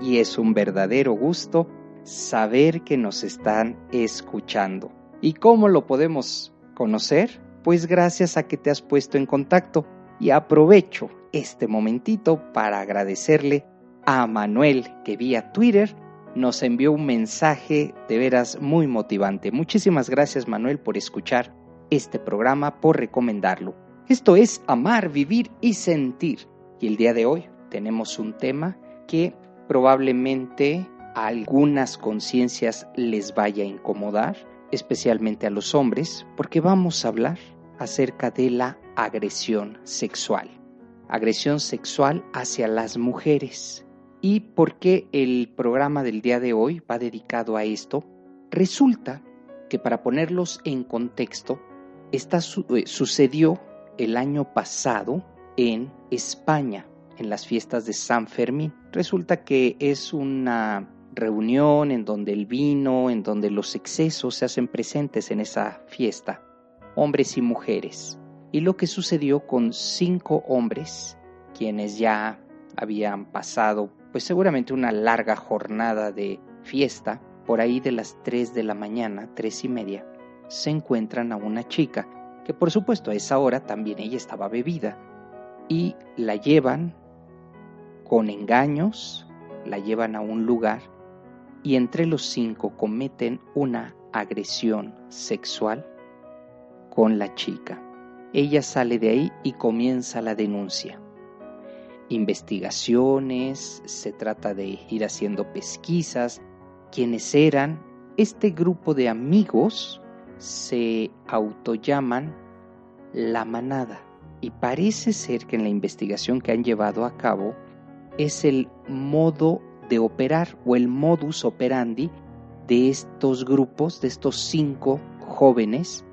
y es un verdadero gusto saber que nos están escuchando. ¿Y cómo lo podemos conocer? Pues gracias a que te has puesto en contacto y aprovecho este momentito para agradecerle a Manuel que vía Twitter nos envió un mensaje de veras muy motivante. Muchísimas gracias Manuel por escuchar este programa, por recomendarlo. Esto es Amar, Vivir y Sentir. Y el día de hoy tenemos un tema que probablemente a algunas conciencias les vaya a incomodar, especialmente a los hombres, porque vamos a hablar acerca de la agresión sexual. Agresión sexual hacia las mujeres. ¿Y por qué el programa del día de hoy va dedicado a esto? Resulta que para ponerlos en contexto, esta eh, sucedió el año pasado en España, en las fiestas de San Fermín. Resulta que es una reunión en donde el vino, en donde los excesos se hacen presentes en esa fiesta, hombres y mujeres. Y lo que sucedió con cinco hombres, quienes ya habían pasado pues seguramente una larga jornada de fiesta, por ahí de las 3 de la mañana, tres y media, se encuentran a una chica, que por supuesto a esa hora también ella estaba bebida, y la llevan con engaños, la llevan a un lugar, y entre los cinco cometen una agresión sexual con la chica. Ella sale de ahí y comienza la denuncia investigaciones, se trata de ir haciendo pesquisas. Quienes eran este grupo de amigos se autollaman la manada y parece ser que en la investigación que han llevado a cabo es el modo de operar o el modus operandi de estos grupos, de estos cinco jóvenes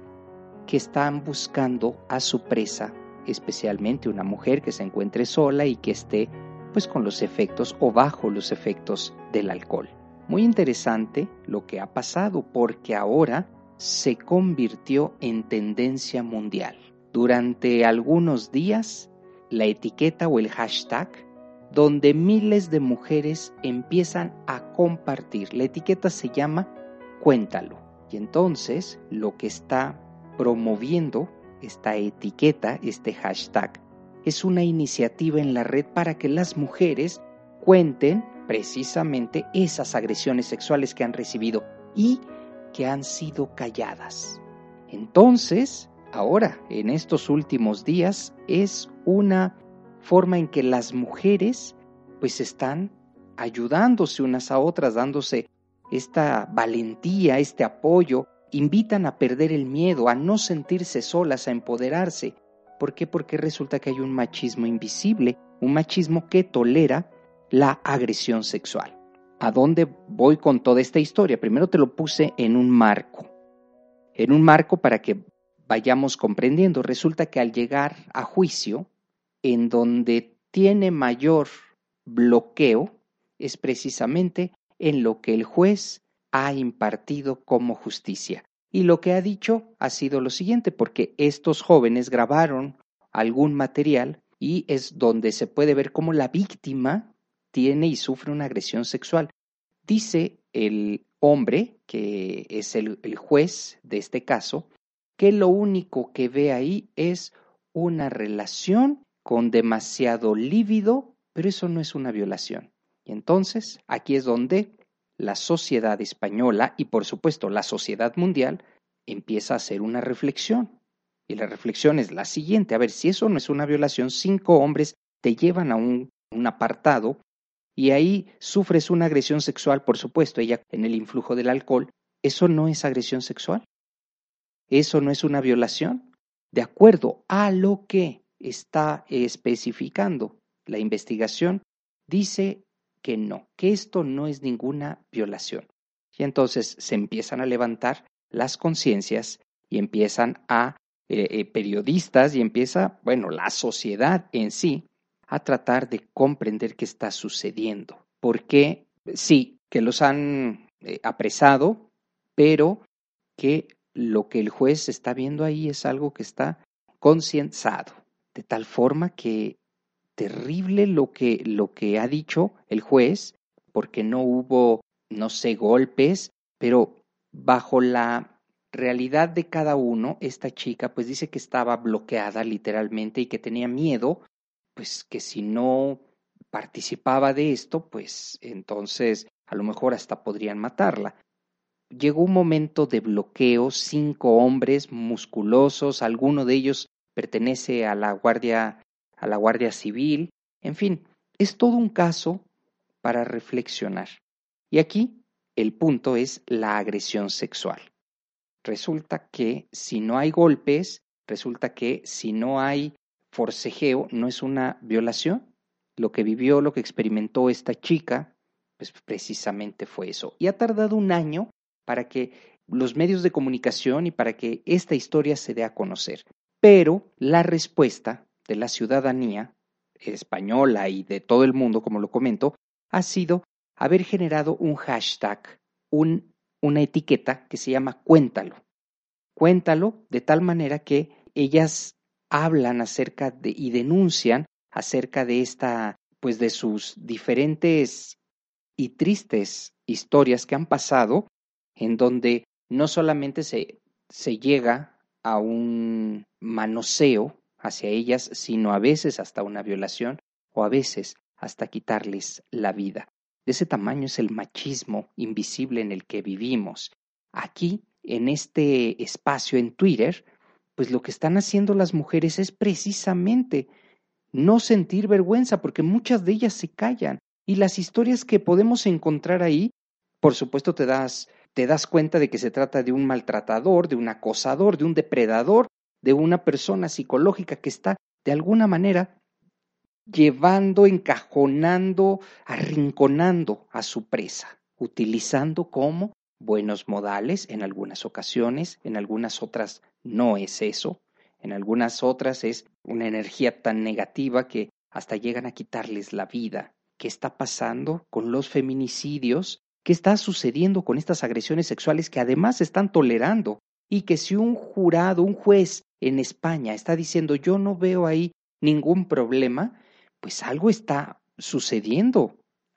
que están buscando a su presa especialmente una mujer que se encuentre sola y que esté pues con los efectos o bajo los efectos del alcohol. Muy interesante lo que ha pasado porque ahora se convirtió en tendencia mundial. Durante algunos días, la etiqueta o el hashtag donde miles de mujeres empiezan a compartir. La etiqueta se llama Cuéntalo. Y entonces lo que está promoviendo esta etiqueta, este hashtag, es una iniciativa en la red para que las mujeres cuenten precisamente esas agresiones sexuales que han recibido y que han sido calladas. Entonces, ahora, en estos últimos días, es una forma en que las mujeres pues están ayudándose unas a otras, dándose esta valentía, este apoyo, invitan a perder el miedo, a no sentirse solas, a empoderarse. ¿Por qué? Porque resulta que hay un machismo invisible, un machismo que tolera la agresión sexual. ¿A dónde voy con toda esta historia? Primero te lo puse en un marco, en un marco para que vayamos comprendiendo. Resulta que al llegar a juicio, en donde tiene mayor bloqueo, es precisamente en lo que el juez ha impartido como justicia. Y lo que ha dicho ha sido lo siguiente, porque estos jóvenes grabaron algún material y es donde se puede ver cómo la víctima tiene y sufre una agresión sexual. Dice el hombre, que es el, juez de este caso, que lo único que ve ahí es una relación con demasiado lívido, pero eso no es una violación. Y entonces aquí es donde la sociedad española y por supuesto la sociedad mundial empieza a hacer una reflexión. Y la reflexión es la siguiente, a ver, si eso no es una violación, cinco hombres te llevan a un, un apartado y ahí sufres una agresión sexual, por supuesto, ella en el influjo del alcohol, ¿eso no es agresión sexual? ¿Eso no es una violación? De acuerdo a lo que está especificando la investigación, dice que no, que esto no es ninguna violación. Y entonces se empiezan a levantar las conciencias y empiezan a eh, eh, periodistas y empieza, bueno, la sociedad en sí a tratar de comprender qué está sucediendo. Porque sí, que los han eh, apresado, pero que lo que el juez está viendo ahí es algo que está concienzado, de tal forma que terrible lo que, lo que ha dicho el juez, porque no hubo, no sé, golpes, pero bajo la realidad de cada uno, esta chica pues dice que estaba bloqueada literalmente y que tenía miedo, pues que si no participaba de esto, pues entonces a lo mejor hasta podrían matarla. Llegó un momento de bloqueo, cinco hombres musculosos, alguno de ellos pertenece a la Guardia a la Guardia Civil, en fin, es todo un caso para reflexionar. Y aquí el punto es la agresión sexual. Resulta que si no hay golpes, resulta que si no hay forcejeo, no es una violación. Lo que vivió, lo que experimentó esta chica, pues precisamente fue eso. Y ha tardado un año para que los medios de comunicación y para que esta historia se dé a conocer. Pero la respuesta de la ciudadanía española y de todo el mundo, como lo comento, ha sido haber generado un hashtag, un, una etiqueta que se llama Cuéntalo. Cuéntalo de tal manera que ellas hablan acerca de y denuncian acerca de esta, pues de sus diferentes y tristes historias que han pasado, en donde no solamente se, se llega a un manoseo hacia ellas, sino a veces hasta una violación o a veces hasta quitarles la vida. De ese tamaño es el machismo invisible en el que vivimos. Aquí, en este espacio en Twitter, pues lo que están haciendo las mujeres es precisamente no sentir vergüenza, porque muchas de ellas se callan. Y las historias que podemos encontrar ahí, por supuesto te das, te das cuenta de que se trata de un maltratador, de un acosador, de un depredador, de una persona psicológica que está de alguna manera llevando, encajonando, arrinconando a su presa, utilizando como buenos modales en algunas ocasiones, en algunas otras no es eso, en algunas otras es una energía tan negativa que hasta llegan a quitarles la vida. ¿Qué está pasando con los feminicidios? ¿Qué está sucediendo con estas agresiones sexuales que además están tolerando? Y que si un jurado, un juez en España está diciendo yo no veo ahí ningún problema, pues algo está sucediendo,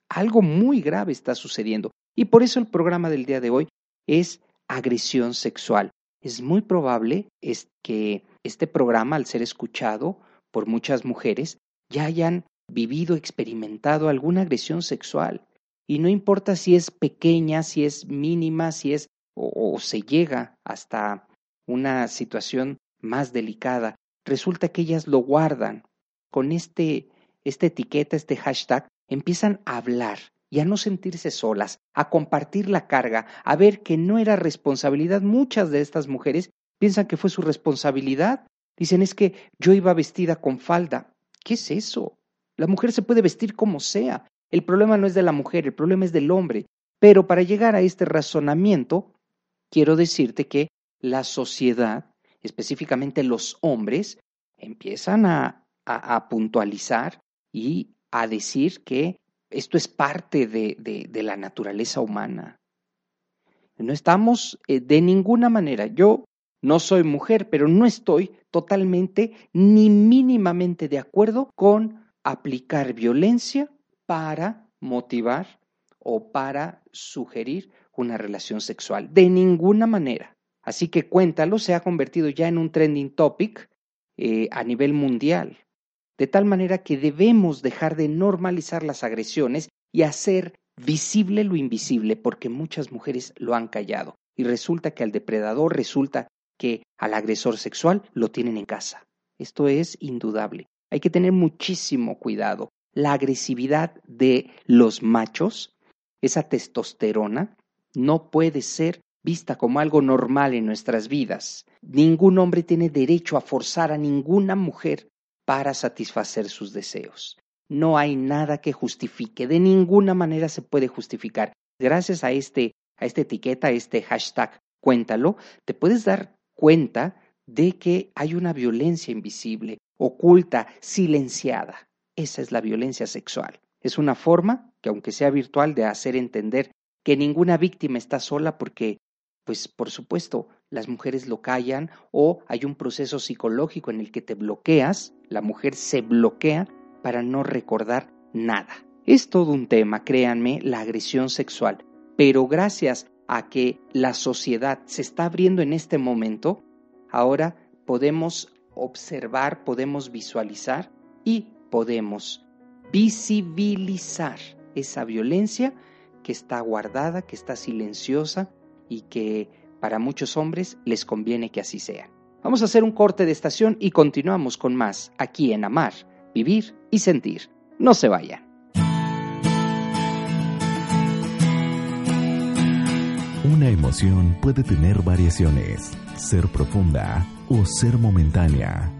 algo muy grave está sucediendo. Y por eso el programa del día de hoy es agresión sexual. Es muy probable es que este programa, al ser escuchado por muchas mujeres, ya hayan vivido, experimentado alguna agresión sexual. Y no importa si es pequeña, si es mínima, si es o, se llega hasta una situación más delicada, resulta que ellas lo guardan. Con este, esta etiqueta, este hashtag, empiezan a hablar y a no sentirse solas, a compartir la carga, a ver que no era responsabilidad. Muchas de estas mujeres piensan que fue su responsabilidad. Dicen es que yo iba vestida con falda. ¿Qué es eso? La mujer se puede vestir como sea. El problema no es de la mujer, el problema es del hombre. Pero para llegar a este razonamiento, quiero decirte que la sociedad específicamente los hombres, empiezan a, a, puntualizar y a decir que esto es parte de, de, la naturaleza humana. No estamos eh, de ninguna manera, yo no soy mujer, pero no estoy totalmente ni mínimamente de acuerdo con aplicar violencia para motivar o para sugerir una relación sexual. De ninguna manera. Así que Cuéntalo se ha convertido ya en un trending topic eh, a nivel mundial, de tal manera que debemos dejar de normalizar las agresiones y hacer visible lo invisible, porque muchas mujeres lo han callado. Y resulta que al depredador, resulta que al agresor sexual lo tienen en casa. Esto es indudable. Hay que tener muchísimo cuidado. La agresividad de los machos, esa testosterona, no puede ser vista como algo normal en nuestras vidas. Ningún hombre tiene derecho a forzar a ninguna mujer para satisfacer sus deseos. no hay nada que justifique, de ninguna manera se puede justificar. Gracias a este a esta etiqueta, a este hashtag cuéntalo, te puedes dar cuenta de que hay una violencia invisible, oculta, silenciada. Esa es la violencia sexual. Es una forma, que aunque sea virtual, de hacer entender que ninguna víctima está sola porque, pues por supuesto, las mujeres lo callan o hay un proceso psicológico en el que te bloqueas, la mujer se bloquea para no recordar nada. Es todo un tema, créanme, la agresión sexual, pero gracias a que la sociedad se está abriendo en este momento, ahora podemos observar, podemos visualizar y podemos visibilizar esa violencia que está guardada, que está silenciosa y que para muchos hombres les conviene que así sea. Vamos a hacer un corte de estación y continuamos con más aquí en Amar, Vivir y Sentir. No se vayan. Una emoción puede tener variaciones, ser profunda o ser momentánea.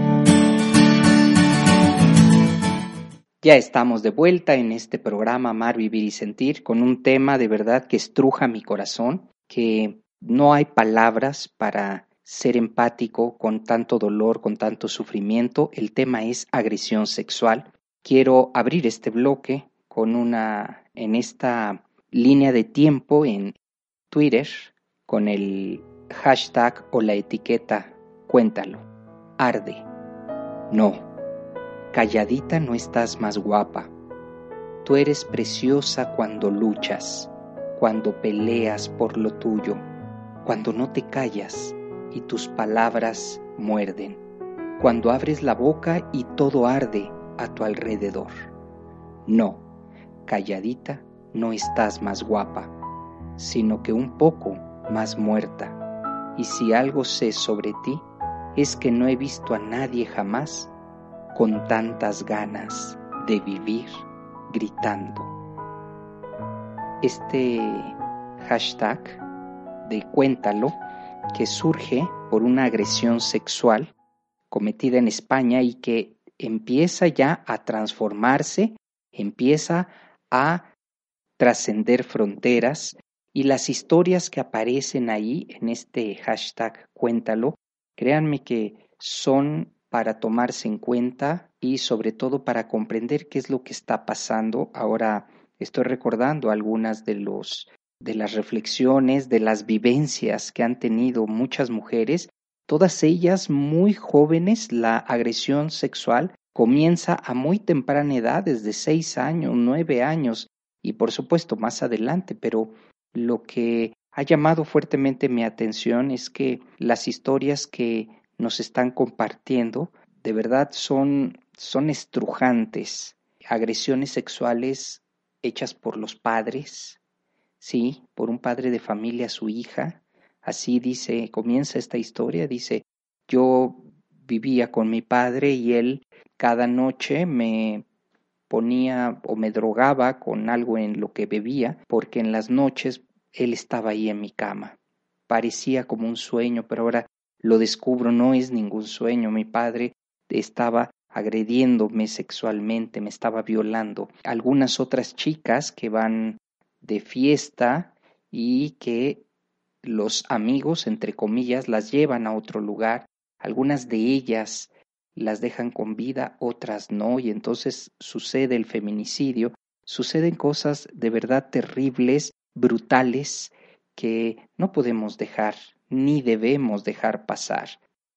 Ya estamos de vuelta en este programa Amar, Vivir y Sentir con un tema de verdad que estruja mi corazón, que no hay palabras para ser empático con tanto dolor, con tanto sufrimiento. El tema es agresión sexual. Quiero abrir este bloque con una, en esta línea de tiempo en Twitter, con el hashtag o la etiqueta Cuéntalo. Arde. No calladita no estás más guapa. Tú eres preciosa cuando luchas, cuando peleas por lo tuyo, cuando no te callas y tus palabras muerden, cuando abres la boca y todo arde a tu alrededor. No, calladita no estás más guapa, sino que un poco más muerta. Y si algo sé sobre ti, es que no he visto a nadie jamás con tantas ganas de vivir gritando. Este hashtag de cuéntalo que surge por una agresión sexual cometida en España y que empieza ya a transformarse, empieza a trascender fronteras y las historias que aparecen ahí en este hashtag cuéntalo, créanme que son para tomarse en cuenta y sobre todo para comprender qué es lo que está pasando. Ahora estoy recordando algunas de los de las reflexiones, de las vivencias que han tenido muchas mujeres, todas ellas muy jóvenes, la agresión sexual comienza a muy temprana edad, desde seis años, nueve años y por supuesto más adelante, pero lo que ha llamado fuertemente mi atención es que las historias que nos están compartiendo, de verdad son, son estrujantes, agresiones sexuales hechas por los padres, sí, por un padre de familia a su hija. Así dice, comienza esta historia, dice, yo vivía con mi padre y él cada noche me ponía o me drogaba con algo en lo que bebía, porque en las noches él estaba ahí en mi cama. Parecía como un sueño, pero ahora lo descubro, no es ningún sueño. Mi padre estaba agrediéndome sexualmente, me estaba violando. Algunas otras chicas que van de fiesta y que los amigos, entre comillas, las llevan a otro lugar. Algunas de ellas las dejan con vida, otras no, y entonces sucede el feminicidio. Suceden cosas de verdad terribles, brutales, que no podemos dejar ni debemos dejar pasar.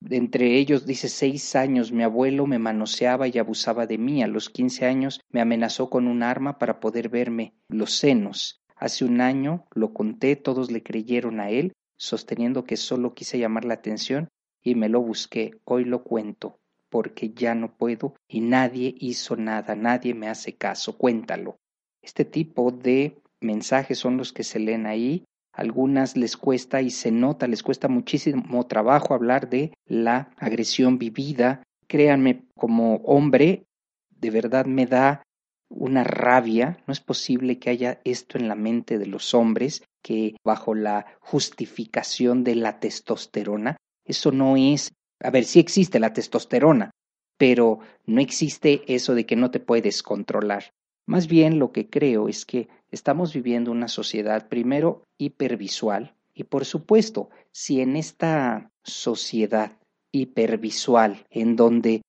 Entre ellos dice seis años mi abuelo me manoseaba y abusaba de mí. A los quince años me amenazó con un arma para poder verme los senos. Hace un año lo conté, todos le creyeron a él, sosteniendo que solo quise llamar la atención y me lo busqué. Hoy lo cuento, porque ya no puedo y nadie hizo nada, nadie me hace caso. Cuéntalo. Este tipo de mensajes son los que se leen ahí algunas les cuesta y se nota, les cuesta muchísimo trabajo hablar de la agresión vivida. Créanme, como hombre, de verdad me da una rabia. No es posible que haya esto en la mente de los hombres, que bajo la justificación de la testosterona, eso no es, a ver, sí existe la testosterona, pero no existe eso de que no te puedes controlar. Más bien lo que creo es que estamos viviendo una sociedad primero hipervisual y por supuesto, si en esta sociedad hipervisual en donde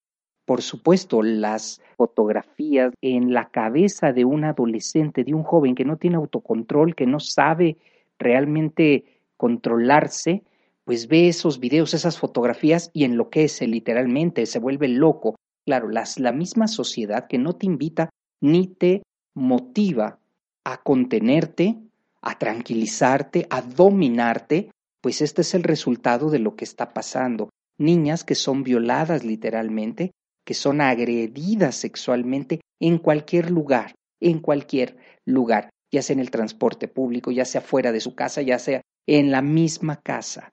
por supuesto, las fotografías en la cabeza de un adolescente, de un joven que no tiene autocontrol, que no sabe realmente controlarse, pues ve esos videos, esas fotografías y enloquece literalmente, se vuelve loco. Claro, las, la misma sociedad que no te invita ni te motiva a contenerte, a tranquilizarte, a dominarte, pues este es el resultado de lo que está pasando. Niñas que son violadas literalmente, que son agredidas sexualmente en cualquier lugar, en cualquier lugar, ya sea en el transporte público, ya sea fuera de su casa, ya sea en la misma casa.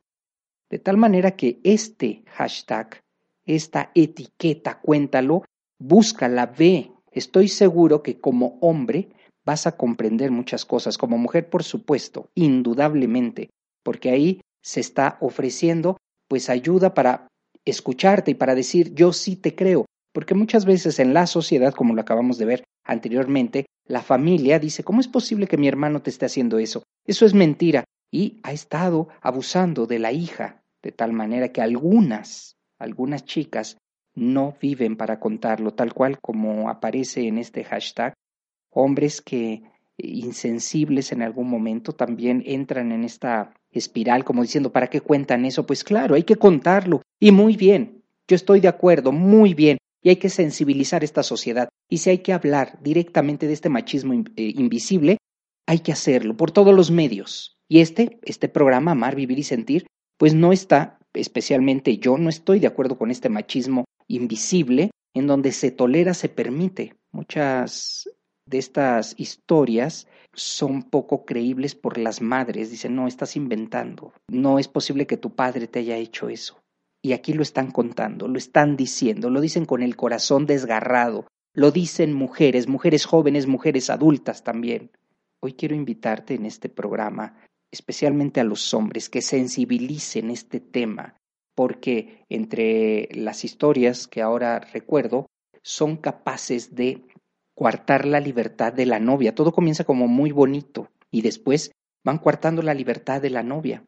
De tal manera que este hashtag, esta etiqueta, cuéntalo, búscala, ve. Estoy seguro que como hombre vas a comprender muchas cosas, como mujer por supuesto, indudablemente, porque ahí se está ofreciendo pues ayuda para escucharte y para decir yo sí te creo, porque muchas veces en la sociedad, como lo acabamos de ver anteriormente, la familia dice, ¿cómo es posible que mi hermano te esté haciendo eso? Eso es mentira. Y ha estado abusando de la hija, de tal manera que algunas, algunas chicas no viven para contarlo, tal cual como aparece en este hashtag, hombres que insensibles en algún momento también entran en esta espiral como diciendo, ¿para qué cuentan eso? Pues claro, hay que contarlo. Y muy bien, yo estoy de acuerdo, muy bien. Y hay que sensibilizar esta sociedad. Y si hay que hablar directamente de este machismo eh, invisible, hay que hacerlo por todos los medios. Y este, este programa, Amar, Vivir y Sentir, pues no está, especialmente yo, no estoy de acuerdo con este machismo invisible en donde se tolera, se permite. Muchas de estas historias son poco creíbles por las madres. Dicen, no, estás inventando. No es posible que tu padre te haya hecho eso. Y aquí lo están contando, lo están diciendo, lo dicen con el corazón desgarrado, lo dicen mujeres, mujeres jóvenes, mujeres adultas también. Hoy quiero invitarte en este programa especialmente a los hombres, que sensibilicen este tema, porque entre las historias que ahora recuerdo, son capaces de coartar la libertad de la novia. Todo comienza como muy bonito y después van coartando la libertad de la novia.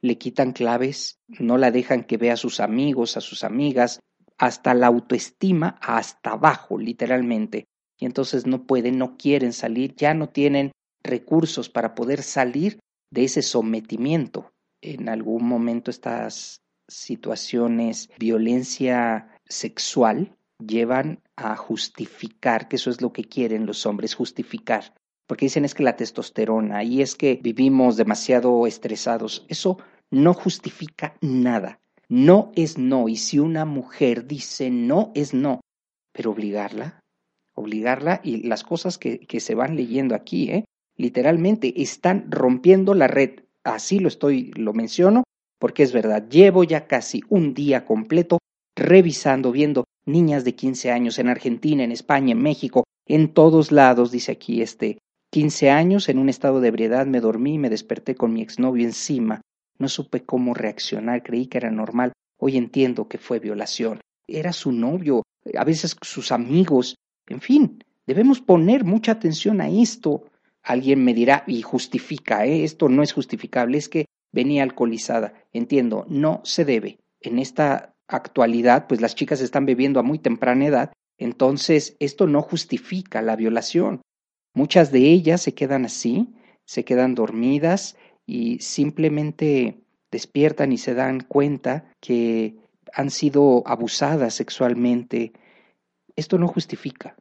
Le quitan claves, no la dejan que vea a sus amigos, a sus amigas, hasta la autoestima hasta abajo, literalmente. Y entonces no pueden, no quieren salir, ya no tienen recursos para poder salir de ese sometimiento. En algún momento estas situaciones, violencia sexual, llevan a justificar, que eso es lo que quieren los hombres, justificar. Porque dicen es que la testosterona y es que vivimos demasiado estresados. Eso no justifica nada. No es no. Y si una mujer dice no, es no. Pero obligarla, obligarla y las cosas que, que se van leyendo aquí, ¿eh? literalmente están rompiendo la red. Así lo estoy, lo menciono, porque es verdad. Llevo ya casi un día completo revisando, viendo niñas de 15 años en Argentina, en España, en México, en todos lados, dice aquí este. 15 años, en un estado de ebriedad, me dormí y me desperté con mi exnovio encima. No supe cómo reaccionar, creí que era normal. Hoy entiendo que fue violación. Era su novio, a veces sus amigos. En fin, debemos poner mucha atención a esto. Alguien me dirá y justifica, ¿eh? esto no es justificable, es que venía alcoholizada. Entiendo, no se debe. En esta actualidad, pues las chicas están bebiendo a muy temprana edad, entonces esto no justifica la violación. Muchas de ellas se quedan así, se quedan dormidas y simplemente despiertan y se dan cuenta que han sido abusadas sexualmente. Esto no justifica.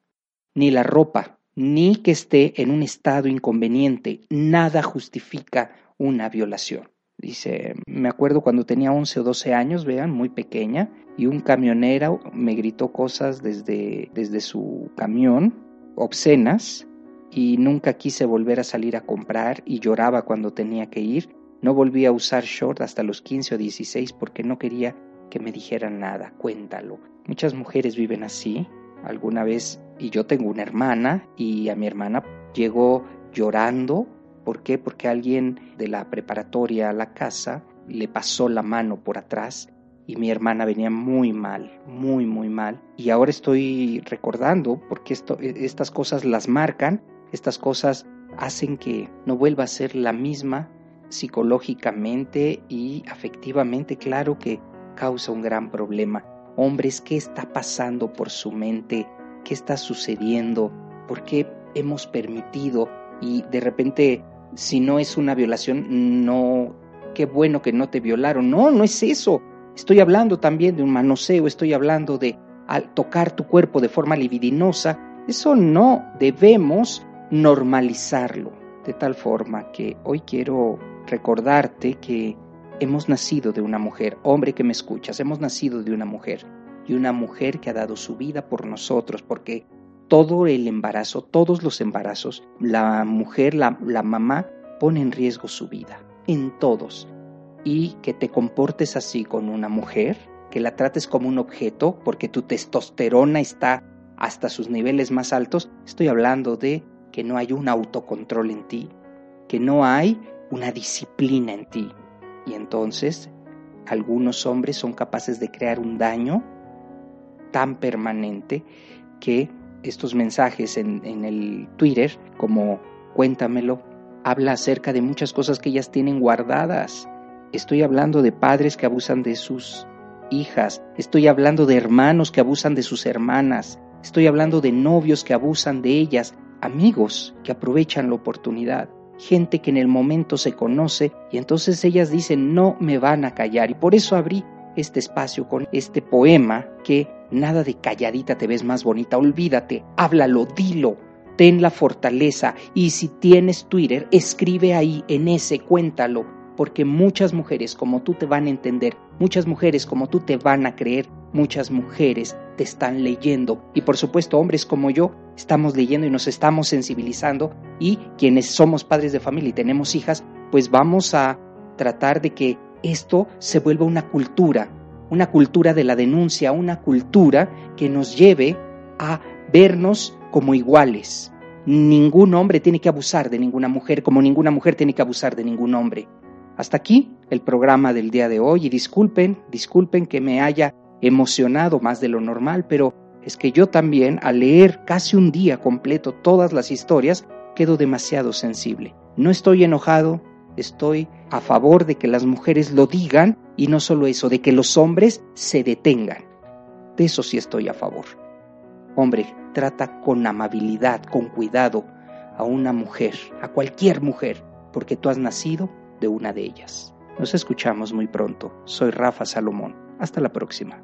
Ni la ropa, ni que esté en un estado inconveniente. Nada justifica una violación. Dice, me acuerdo cuando tenía 11 o 12 años, vean, muy pequeña, y un camionero me gritó cosas desde, desde su camión, obscenas, y nunca quise volver a salir a comprar y lloraba cuando tenía que ir. No volví a usar short hasta los 15 o 16 porque no quería que me dijeran nada, cuéntalo. Muchas mujeres viven así. Alguna vez, y yo tengo una hermana, y a mi hermana llegó llorando. ¿Por qué? Porque alguien de la preparatoria a la casa le pasó la mano por atrás y mi hermana venía muy mal, muy, muy mal. Y ahora estoy recordando, porque estas cosas las marcan, estas cosas hacen que no vuelva a ser la misma psicológicamente y afectivamente. Claro que causa un gran problema. Hombres, ¿qué está pasando por su mente? ¿Qué está sucediendo? ¿Por qué hemos permitido? Y de repente, si no es una violación, no, qué bueno que no te violaron. No, no es eso. Estoy hablando también de un manoseo, estoy hablando de al tocar tu cuerpo de forma libidinosa. Eso no debemos normalizarlo. De tal forma que hoy quiero recordarte que hemos nacido de una mujer, hombre que me escuchas, hemos nacido de una mujer y una mujer que ha dado su vida por nosotros, porque todo el embarazo, todos los embarazos, la mujer, la, la mamá, pone en riesgo su vida, en todos. Y que te comportes así con una mujer, que la trates como un objeto, porque tu testosterona está hasta sus niveles más altos, estoy hablando de que no hay un autocontrol en ti, que no hay una disciplina en ti, y entonces algunos hombres son capaces de crear un daño tan permanente que estos mensajes en, el Twitter, como cuéntamelo, habla acerca de muchas cosas que ellas tienen guardadas. Estoy hablando de padres que abusan de sus hijas, estoy hablando de hermanos que abusan de sus hermanas, estoy hablando de novios que abusan de ellas, amigos que aprovechan la oportunidad. Gente que en el momento se conoce y entonces ellas dicen no me van a callar y por eso abrí este espacio con este poema que nada de calladita te ves más bonita, olvídate, háblalo, dilo, ten la fortaleza y si tienes Twitter, escribe ahí en ese, cuéntalo, porque muchas mujeres como tú te van a entender, muchas mujeres como tú te van a creer, muchas mujeres te están leyendo y por supuesto hombres como yo estamos leyendo y nos estamos sensibilizando y quienes somos padres de familia y tenemos hijas, pues vamos a tratar de que esto se vuelva una cultura, una cultura de la denuncia, una cultura que nos lleve a vernos como iguales. Ningún hombre tiene que abusar de ninguna mujer como ninguna mujer tiene que abusar de ningún hombre. Hasta aquí el programa del día de hoy y disculpen, disculpen que me haya emocionado más de lo normal, pero es que yo también al leer casi un día completo todas las historias quedo demasiado sensible. No estoy enojado, estoy a favor de que las mujeres lo digan y no solo eso, de que los hombres se detengan. De eso sí estoy a favor. Hombre, trata con amabilidad, con cuidado a una mujer, a cualquier mujer, porque tú has nacido de una de ellas. Nos escuchamos muy pronto. Soy Rafa Salomón. Hasta la próxima.